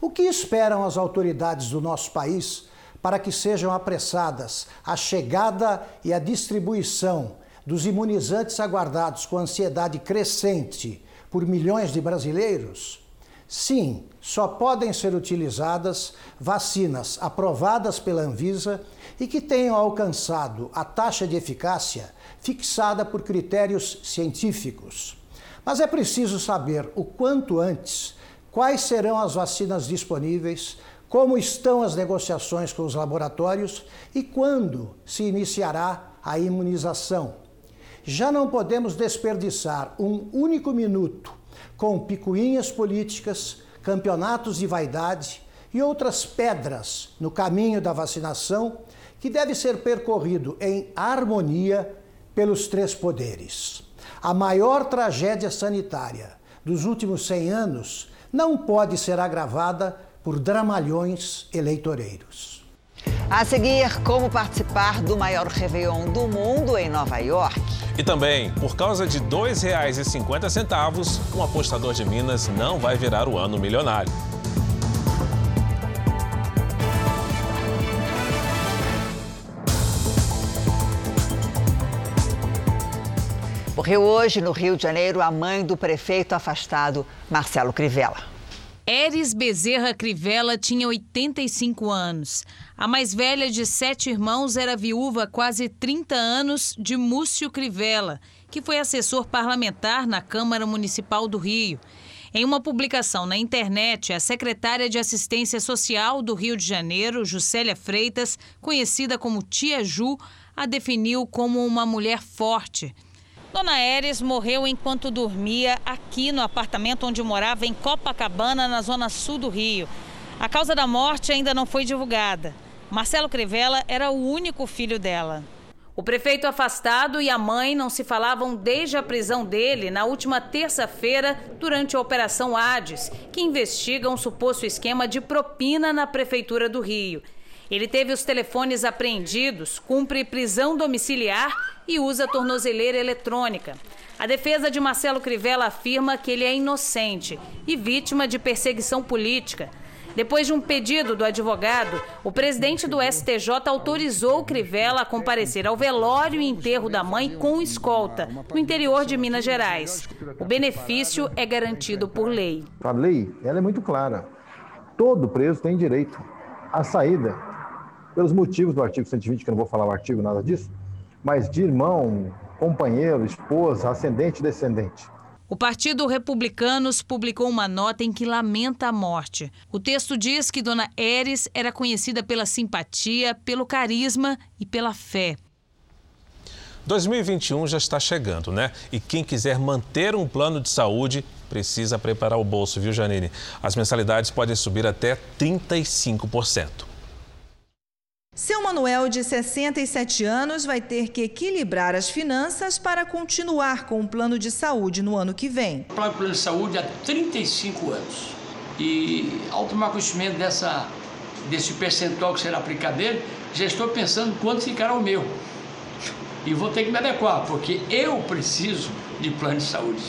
O que esperam as autoridades do nosso país para que sejam apressadas a chegada e a distribuição dos imunizantes aguardados com ansiedade crescente por milhões de brasileiros? Sim, só podem ser utilizadas vacinas aprovadas pela Anvisa e que tenham alcançado a taxa de eficácia fixada por critérios científicos. Mas é preciso saber o quanto antes quais serão as vacinas disponíveis, como estão as negociações com os laboratórios e quando se iniciará a imunização. Já não podemos desperdiçar um único minuto com picuinhas políticas, campeonatos de vaidade e outras pedras no caminho da vacinação que deve ser percorrido em harmonia pelos três poderes. A maior tragédia sanitária dos últimos 100 anos não pode ser agravada por dramalhões eleitoreiros. A seguir, como participar do maior Réveillon do mundo em Nova York. E também, por causa de R$ 2,50, um apostador de Minas não vai virar o ano milionário. Morreu hoje no Rio de Janeiro a mãe do prefeito afastado, Marcelo Crivella. Eres Bezerra Crivella tinha 85 anos. A mais velha de sete irmãos era viúva há quase 30 anos de Múcio Crivella, que foi assessor parlamentar na Câmara Municipal do Rio. Em uma publicação na internet, a secretária de Assistência Social do Rio de Janeiro, Juscelia Freitas, conhecida como Tia Ju, a definiu como uma mulher forte. Dona Eres morreu enquanto dormia aqui no apartamento onde morava em Copacabana, na zona sul do Rio. A causa da morte ainda não foi divulgada. Marcelo Crivella era o único filho dela. O prefeito afastado e a mãe não se falavam desde a prisão dele na última terça-feira durante a Operação Hades, que investiga um suposto esquema de propina na Prefeitura do Rio. Ele teve os telefones apreendidos, cumpre prisão domiciliar e usa tornozeleira eletrônica. A defesa de Marcelo Crivella afirma que ele é inocente e vítima de perseguição política. Depois de um pedido do advogado, o presidente do STJ autorizou Crivella a comparecer ao velório e enterro da mãe com escolta, no interior de Minas Gerais. O benefício é garantido por lei. A lei ela é muito clara. Todo preso tem direito à saída, pelos motivos do artigo 120, que eu não vou falar o artigo, nada disso, mas de irmão, companheiro, esposa, ascendente e descendente. O Partido Republicanos publicou uma nota em que lamenta a morte. O texto diz que Dona Eres era conhecida pela simpatia, pelo carisma e pela fé. 2021 já está chegando, né? E quem quiser manter um plano de saúde precisa preparar o bolso, viu, Janine? As mensalidades podem subir até 35%. Seu Manuel, de 67 anos, vai ter que equilibrar as finanças para continuar com o plano de saúde no ano que vem. O plano de saúde há 35 anos. E ao tomar conhecimento dessa, desse percentual que será aplicado dele, já estou pensando quanto ficará o meu. E vou ter que me adequar, porque eu preciso de plano de saúde.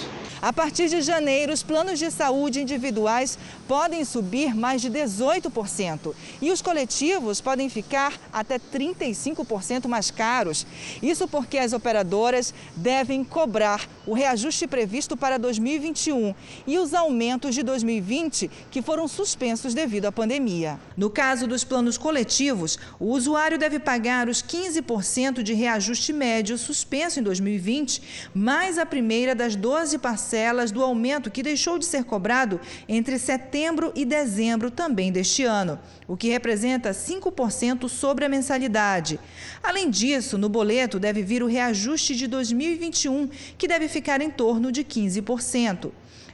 A partir de janeiro, os planos de saúde individuais podem subir mais de 18% e os coletivos podem ficar até 35% mais caros. Isso porque as operadoras devem cobrar o reajuste previsto para 2021 e os aumentos de 2020 que foram suspensos devido à pandemia. No caso dos planos coletivos, o usuário deve pagar os 15% de reajuste médio suspenso em 2020, mais a primeira das 12 parcelas parcelas do aumento que deixou de ser cobrado entre setembro e dezembro também deste ano, o que representa 5% sobre a mensalidade. Além disso, no boleto deve vir o reajuste de 2021, que deve ficar em torno de 15%.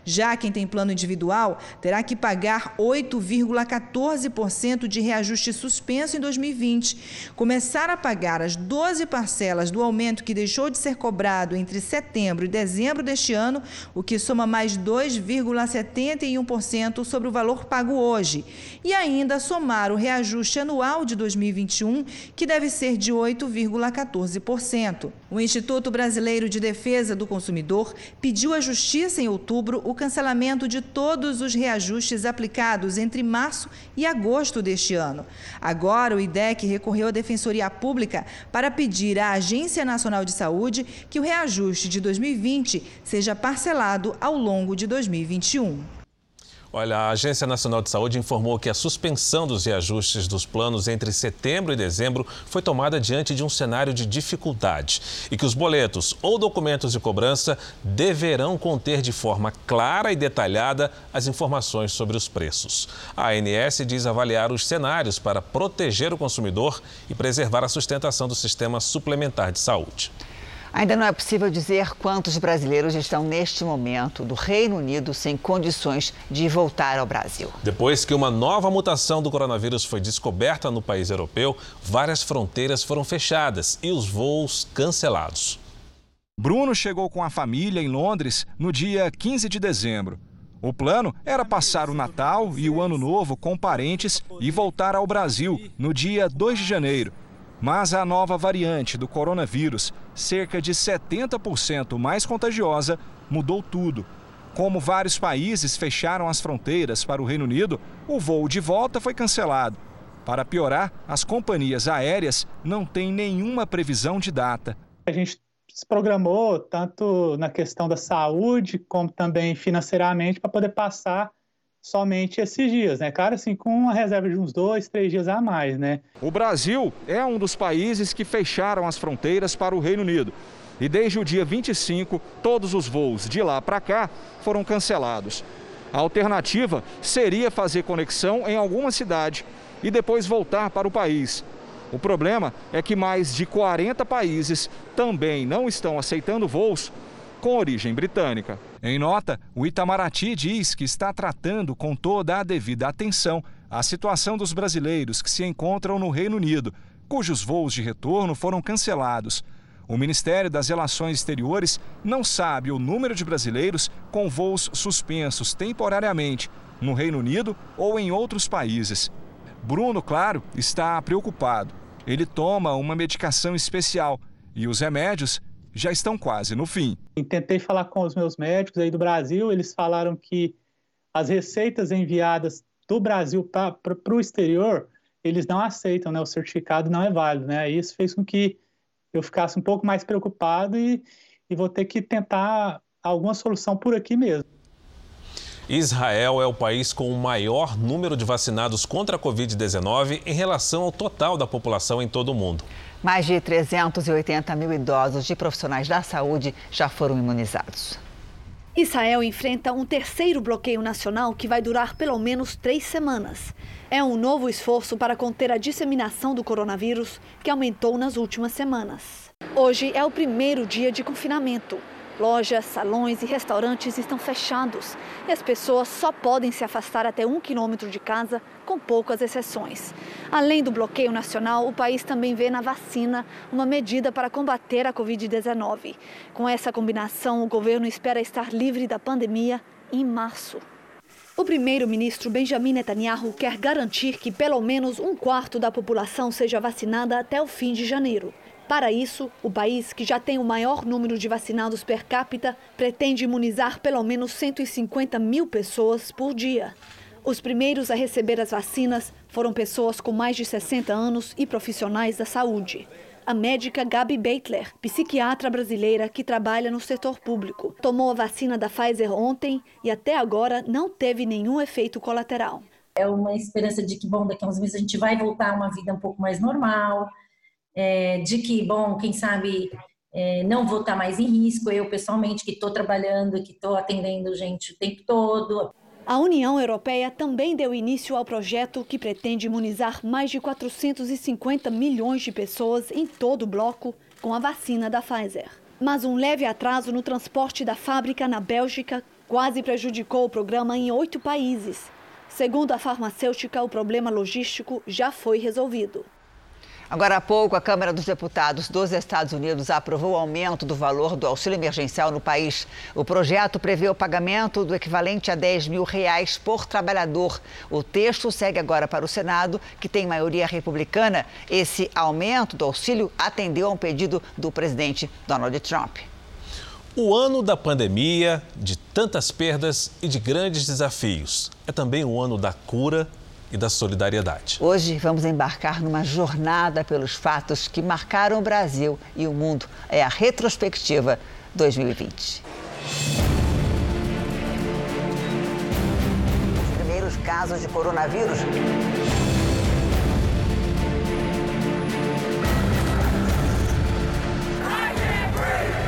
Já quem tem plano individual terá que pagar 8,14% de reajuste suspenso em 2020, começar a pagar as 12 parcelas do aumento que deixou de ser cobrado entre setembro e dezembro deste ano, o que soma mais 2,71% sobre o valor pago hoje, e ainda somar o reajuste anual de 2021, que deve ser de 8,14%. O Instituto Brasileiro de Defesa do Consumidor pediu à Justiça em outubro o cancelamento de todos os reajustes aplicados entre março e agosto deste ano. Agora, o IDEC recorreu à Defensoria Pública para pedir à Agência Nacional de Saúde que o reajuste de 2020 seja parcelado ao longo de 2021. Olha, a Agência Nacional de Saúde informou que a suspensão dos reajustes dos planos entre setembro e dezembro foi tomada diante de um cenário de dificuldade e que os boletos ou documentos de cobrança deverão conter de forma clara e detalhada as informações sobre os preços. A ANS diz avaliar os cenários para proteger o consumidor e preservar a sustentação do sistema suplementar de saúde. Ainda não é possível dizer quantos brasileiros estão neste momento do Reino Unido sem condições de voltar ao Brasil. Depois que uma nova mutação do coronavírus foi descoberta no país europeu, várias fronteiras foram fechadas e os voos cancelados. Bruno chegou com a família em Londres no dia 15 de dezembro. O plano era passar o Natal e o Ano Novo com parentes e voltar ao Brasil no dia 2 de janeiro. Mas a nova variante do coronavírus, cerca de 70% mais contagiosa, mudou tudo. Como vários países fecharam as fronteiras para o Reino Unido, o voo de volta foi cancelado. Para piorar, as companhias aéreas não têm nenhuma previsão de data. A gente se programou tanto na questão da saúde como também financeiramente para poder passar somente esses dias, né? Cara, assim, com uma reserva de uns dois, três dias a mais, né? O Brasil é um dos países que fecharam as fronteiras para o Reino Unido. E desde o dia 25, todos os voos de lá para cá foram cancelados. A alternativa seria fazer conexão em alguma cidade e depois voltar para o país. O problema é que mais de 40 países também não estão aceitando voos com origem britânica. Em nota, o Itamaraty diz que está tratando com toda a devida atenção a situação dos brasileiros que se encontram no Reino Unido, cujos voos de retorno foram cancelados. O Ministério das Relações Exteriores não sabe o número de brasileiros com voos suspensos temporariamente no Reino Unido ou em outros países. Bruno, claro, está preocupado. Ele toma uma medicação especial e os remédios já estão quase no fim. Tentei falar com os meus médicos aí do Brasil, eles falaram que as receitas enviadas do Brasil para o exterior, eles não aceitam, né? O certificado não é válido, né? Isso fez com que eu ficasse um pouco mais preocupado e, e vou ter que tentar alguma solução por aqui mesmo. Israel é o país com o maior número de vacinados contra a Covid-19 em relação ao total da população em todo o mundo. Mais de 380 mil idosos de profissionais da saúde já foram imunizados. Israel enfrenta um terceiro bloqueio nacional que vai durar pelo menos três semanas. É um novo esforço para conter a disseminação do coronavírus que aumentou nas últimas semanas. Hoje é o primeiro dia de confinamento. Lojas, salões e restaurantes estão fechados e as pessoas só podem se afastar até um quilômetro de casa, com poucas exceções. Além do bloqueio nacional, o país também vê na vacina uma medida para combater a Covid-19. Com essa combinação, o governo espera estar livre da pandemia em março. O primeiro-ministro Benjamin Netanyahu quer garantir que pelo menos um quarto da população seja vacinada até o fim de janeiro. Para isso, o país, que já tem o maior número de vacinados per capita, pretende imunizar pelo menos 150 mil pessoas por dia. Os primeiros a receber as vacinas foram pessoas com mais de 60 anos e profissionais da saúde. A médica Gabi Beitler, psiquiatra brasileira que trabalha no setor público, tomou a vacina da Pfizer ontem e até agora não teve nenhum efeito colateral. É uma esperança de que, bom, daqui a uns meses a gente vai voltar a uma vida um pouco mais normal, é, de que, bom, quem sabe é, não vou estar mais em risco, eu pessoalmente que estou trabalhando, que estou atendendo gente o tempo todo. A União Europeia também deu início ao projeto que pretende imunizar mais de 450 milhões de pessoas em todo o bloco com a vacina da Pfizer. Mas um leve atraso no transporte da fábrica na Bélgica quase prejudicou o programa em oito países. Segundo a farmacêutica, o problema logístico já foi resolvido. Agora há pouco, a Câmara dos Deputados dos Estados Unidos aprovou o aumento do valor do auxílio emergencial no país. O projeto prevê o pagamento do equivalente a 10 mil reais por trabalhador. O texto segue agora para o Senado, que tem maioria republicana. Esse aumento do auxílio atendeu a um pedido do presidente Donald Trump. O ano da pandemia, de tantas perdas e de grandes desafios. É também o ano da cura e da solidariedade. Hoje vamos embarcar numa jornada pelos fatos que marcaram o Brasil e o mundo. É a retrospectiva 2020. Os primeiros casos de coronavírus not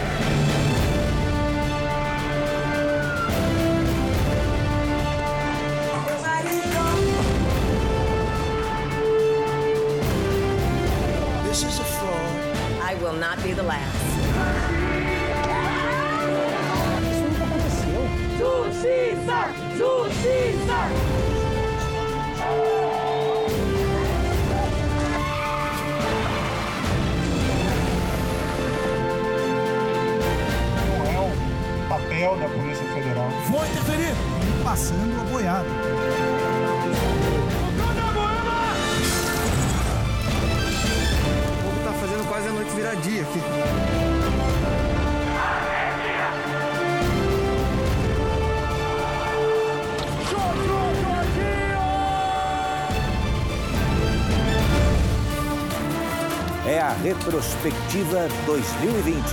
retrospectiva 2020.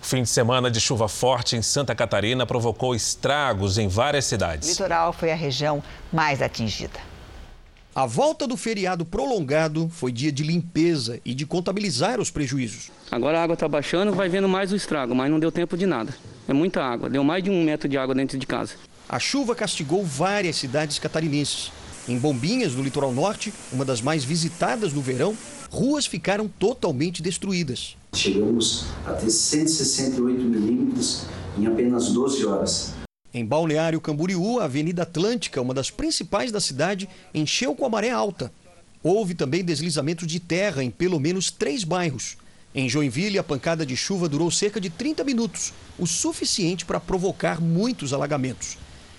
O fim de semana de chuva forte em Santa Catarina provocou estragos em várias cidades. O litoral foi a região mais atingida. A volta do feriado prolongado foi dia de limpeza e de contabilizar os prejuízos. Agora a água está baixando, vai vendo mais o estrago, mas não deu tempo de nada. É muita água, deu mais de um metro de água dentro de casa. A chuva castigou várias cidades catarinenses. Em Bombinhas, no litoral norte, uma das mais visitadas no verão, ruas ficaram totalmente destruídas. Chegamos a ter 168 milímetros em apenas 12 horas. Em Balneário Camboriú, a Avenida Atlântica, uma das principais da cidade, encheu com a maré alta. Houve também deslizamento de terra em pelo menos três bairros. Em Joinville, a pancada de chuva durou cerca de 30 minutos, o suficiente para provocar muitos alagamentos.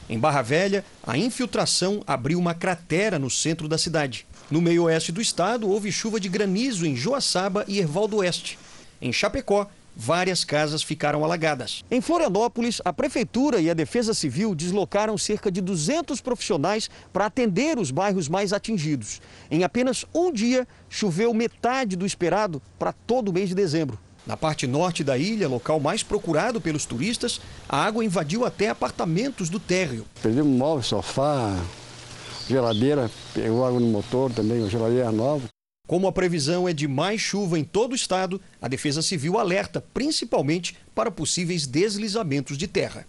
Em Barra Velha, a infiltração abriu uma cratera no centro da cidade. No meio oeste do estado, houve chuva de granizo em Joaçaba e Erval do Oeste. Em Chapecó, várias casas ficaram alagadas. Em Florianópolis, a Prefeitura e a Defesa Civil deslocaram cerca de 200 profissionais para atender os bairros mais atingidos. Em apenas um dia, choveu metade do esperado para todo o mês de dezembro. Na parte norte da ilha, local mais procurado pelos turistas, a água invadiu até apartamentos do térreo. Perdemos móvel, sofá, geladeira, pegou água no motor também, geladeira nova. Como a previsão é de mais chuva em todo o estado, a Defesa Civil alerta principalmente para possíveis deslizamentos de terra.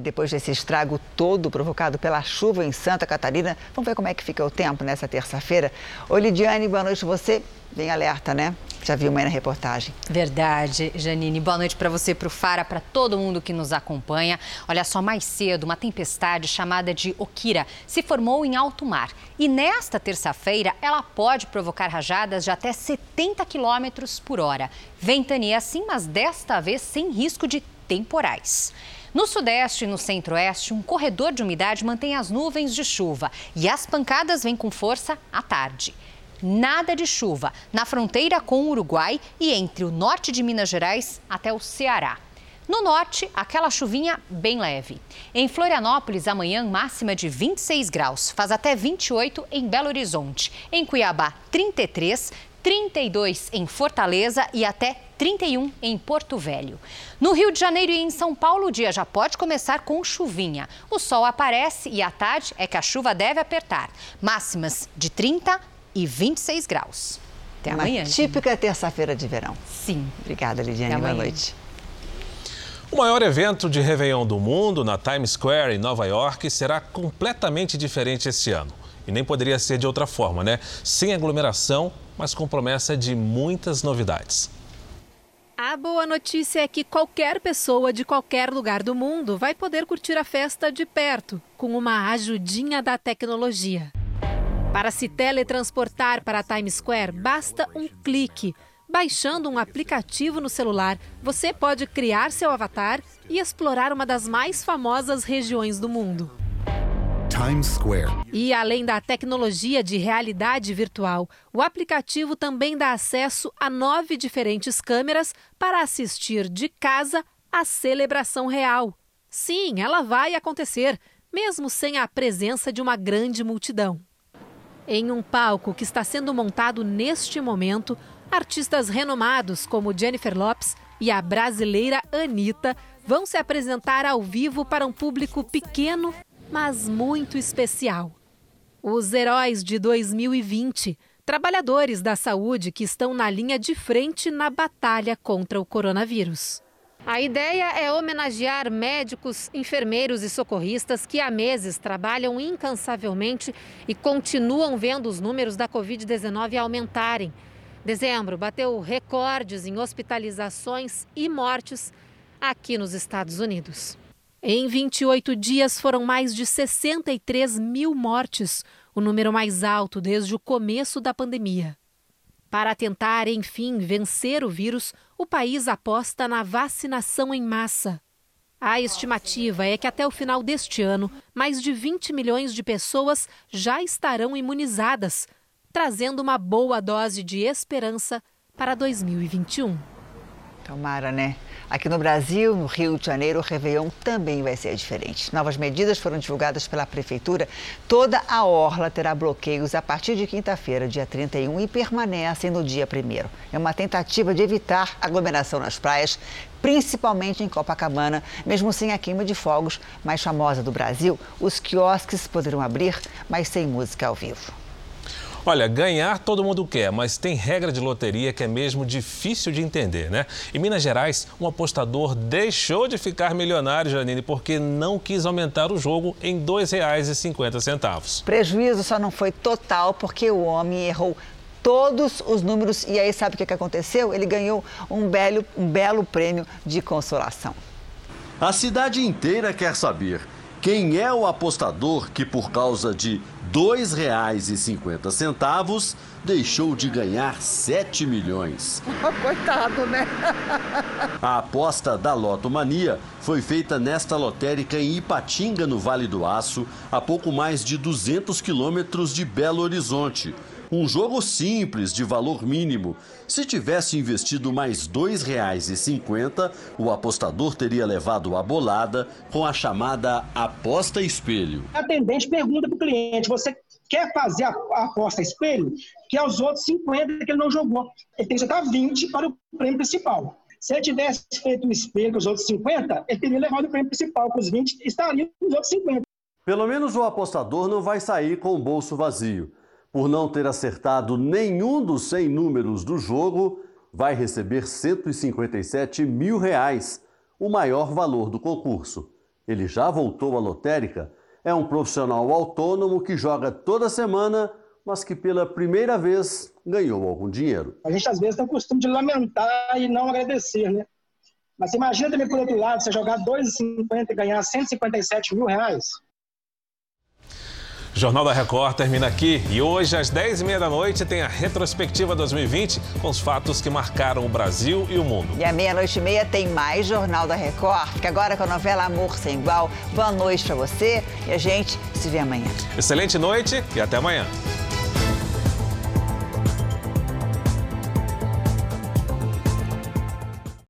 E depois desse estrago todo provocado pela chuva em Santa Catarina, vamos ver como é que fica o tempo nessa terça-feira. Oi, Lidiane, boa noite você. Bem alerta, né? Já viu aí na reportagem. Verdade, Janine. Boa noite para você, para o Fara, para todo mundo que nos acompanha. Olha só, mais cedo, uma tempestade chamada de Okira se formou em alto mar. E nesta terça-feira, ela pode provocar rajadas de até 70 quilômetros por hora. Ventania sim, mas desta vez sem risco de temporais. No sudeste e no centro-oeste, um corredor de umidade mantém as nuvens de chuva e as pancadas vêm com força à tarde. Nada de chuva na fronteira com o Uruguai e entre o norte de Minas Gerais até o Ceará. No norte, aquela chuvinha bem leve. Em Florianópolis, amanhã máxima de 26 graus, faz até 28 em Belo Horizonte. Em Cuiabá, 33, 32 em Fortaleza e até 31 em Porto Velho. No Rio de Janeiro e em São Paulo, o dia já pode começar com chuvinha. O sol aparece e à tarde é que a chuva deve apertar. Máximas de 30 e 26 graus. Até Uma amanhã. Típica terça-feira de verão. Sim. Obrigada, Lidiane. Boa noite. O maior evento de Réveillon do mundo, na Times Square, em Nova York, será completamente diferente esse ano. E nem poderia ser de outra forma, né? Sem aglomeração, mas com promessa de muitas novidades. A boa notícia é que qualquer pessoa de qualquer lugar do mundo vai poder curtir a festa de perto, com uma ajudinha da tecnologia. Para se teletransportar para Times Square, basta um clique. Baixando um aplicativo no celular, você pode criar seu avatar e explorar uma das mais famosas regiões do mundo. Times Square. E além da tecnologia de realidade virtual, o aplicativo também dá acesso a nove diferentes câmeras para assistir de casa a celebração real. Sim, ela vai acontecer, mesmo sem a presença de uma grande multidão. Em um palco que está sendo montado neste momento, artistas renomados como Jennifer Lopes e a brasileira Anitta vão se apresentar ao vivo para um público pequeno, mas muito especial. Os heróis de 2020, trabalhadores da saúde que estão na linha de frente na batalha contra o coronavírus. A ideia é homenagear médicos, enfermeiros e socorristas que há meses trabalham incansavelmente e continuam vendo os números da Covid-19 aumentarem. Dezembro bateu recordes em hospitalizações e mortes aqui nos Estados Unidos. Em 28 dias foram mais de 63 mil mortes, o número mais alto desde o começo da pandemia. Para tentar, enfim, vencer o vírus, o país aposta na vacinação em massa. A estimativa é que até o final deste ano, mais de 20 milhões de pessoas já estarão imunizadas, trazendo uma boa dose de esperança para 2021. Tomara, né? Aqui no Brasil, no Rio de Janeiro, o Réveillon também vai ser diferente. Novas medidas foram divulgadas pela Prefeitura. Toda a orla terá bloqueios a partir de quinta-feira, dia 31, e permanecem no dia 1. É uma tentativa de evitar aglomeração nas praias, principalmente em Copacabana, mesmo sem a queima de fogos mais famosa do Brasil. Os quiosques poderão abrir, mas sem música ao vivo. Olha, ganhar todo mundo quer, mas tem regra de loteria que é mesmo difícil de entender, né? Em Minas Gerais, um apostador deixou de ficar milionário, Janine, porque não quis aumentar o jogo em R$ 2,50. Prejuízo só não foi total porque o homem errou todos os números e aí sabe o que aconteceu? Ele ganhou um belo, um belo prêmio de consolação. A cidade inteira quer saber quem é o apostador que, por causa de R$ 2,50, deixou de ganhar 7 milhões. Coitado, né? A aposta da Loto Mania foi feita nesta lotérica em Ipatinga, no Vale do Aço, a pouco mais de 200 quilômetros de Belo Horizonte. Um jogo simples, de valor mínimo. Se tivesse investido mais R$ 2,50, o apostador teria levado a bolada com a chamada aposta espelho. A atendente pergunta para o cliente: você quer fazer a, aposta espelho? Que é os outros 50 que ele não jogou. Ele tem que jogar 20 para o prêmio principal. Se ele tivesse feito o espelho com os outros 50, ele teria levado o prêmio principal, com os 20 estariam os outros 50. Pelo menos o apostador não vai sair com o bolso vazio por não ter acertado nenhum dos 100 números do jogo, vai receber 157 mil reais, o maior valor do concurso. Ele já voltou à lotérica, é um profissional autônomo que joga toda semana, mas que pela primeira vez ganhou algum dinheiro. A gente às vezes tem o costume de lamentar e não agradecer, né? Mas imagina também por outro lado, você jogar 2,50 e ganhar 157 mil reais. Jornal da Record termina aqui e hoje às 10h30 da noite tem a retrospectiva 2020 com os fatos que marcaram o Brasil e o mundo. E à meia-noite e meia tem mais Jornal da Record. Fica agora com a novela Amor Sem Igual. Boa noite para você e a gente se vê amanhã. Excelente noite e até amanhã.